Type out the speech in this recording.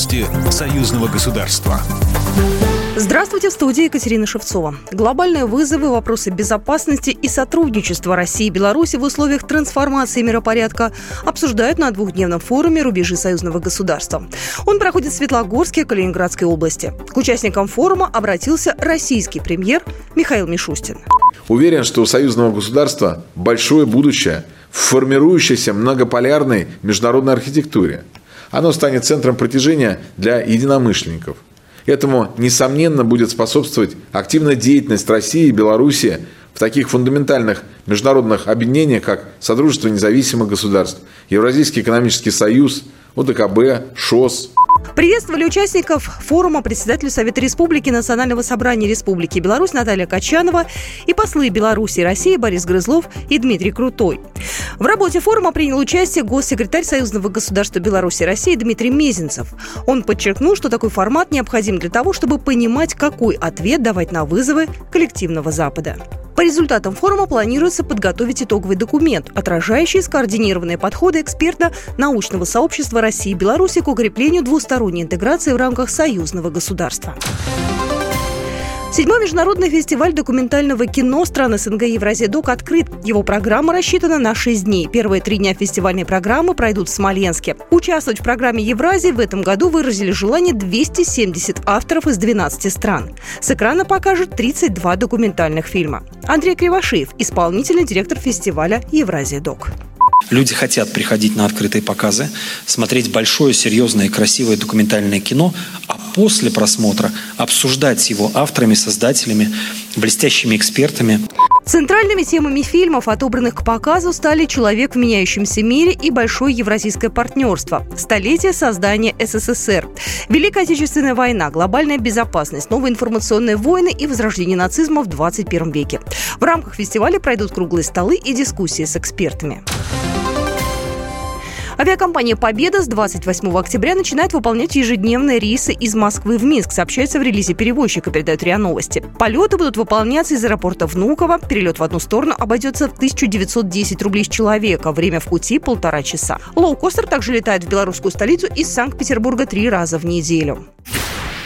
Новости союзного государства. Здравствуйте, в студии Екатерина Шевцова. Глобальные вызовы, вопросы безопасности и сотрудничества России и Беларуси в условиях трансформации миропорядка обсуждают на двухдневном форуме «Рубежи союзного государства». Он проходит в Светлогорске, Калининградской области. К участникам форума обратился российский премьер Михаил Мишустин. Уверен, что у союзного государства большое будущее в формирующейся многополярной международной архитектуре. Оно станет центром притяжения для единомышленников – Этому, несомненно, будет способствовать активная деятельность России и Беларуси в таких фундаментальных международных объединениях, как Содружество независимых государств, Евразийский экономический союз, ОДКБ, ШОС. Приветствовали участников форума председатель Совета Республики Национального собрания Республики Беларусь Наталья Качанова и послы Беларуси и России Борис Грызлов и Дмитрий Крутой. В работе форума принял участие госсекретарь Союзного государства Беларуси и России Дмитрий Мезенцев. Он подчеркнул, что такой формат необходим для того, чтобы понимать, какой ответ давать на вызовы коллективного Запада. По результатам форума планируется подготовить итоговый документ, отражающий скоординированные подходы экспертно-научного сообщества России и Беларуси к укреплению двусторонней интеграции в рамках союзного государства. Седьмой международный фестиваль документального кино стран СНГ Евразия Док открыт. Его программа рассчитана на 6 дней. Первые три дня фестивальной программы пройдут в Смоленске. Участвовать в программе Евразии в этом году выразили желание 270 авторов из 12 стран. С экрана покажут 32 документальных фильма. Андрей Кривошеев, исполнительный директор фестиваля Евразия Док. Люди хотят приходить на открытые показы, смотреть большое, серьезное и красивое документальное кино, после просмотра обсуждать его авторами, создателями, блестящими экспертами. Центральными темами фильмов, отобранных к показу, стали «Человек в меняющемся мире» и «Большое евразийское партнерство», «Столетие создания СССР», «Великая Отечественная война», «Глобальная безопасность», «Новые информационные войны» и «Возрождение нацизма в 21 веке». В рамках фестиваля пройдут круглые столы и дискуссии с экспертами. Авиакомпания «Победа» с 28 октября начинает выполнять ежедневные рейсы из Москвы в Минск, сообщается в релизе перевозчика, передает РИА Новости. Полеты будут выполняться из аэропорта Внуково. Перелет в одну сторону обойдется в 1910 рублей с человека. Время в пути – полтора часа. Лоукостер также летает в белорусскую столицу из Санкт-Петербурга три раза в неделю.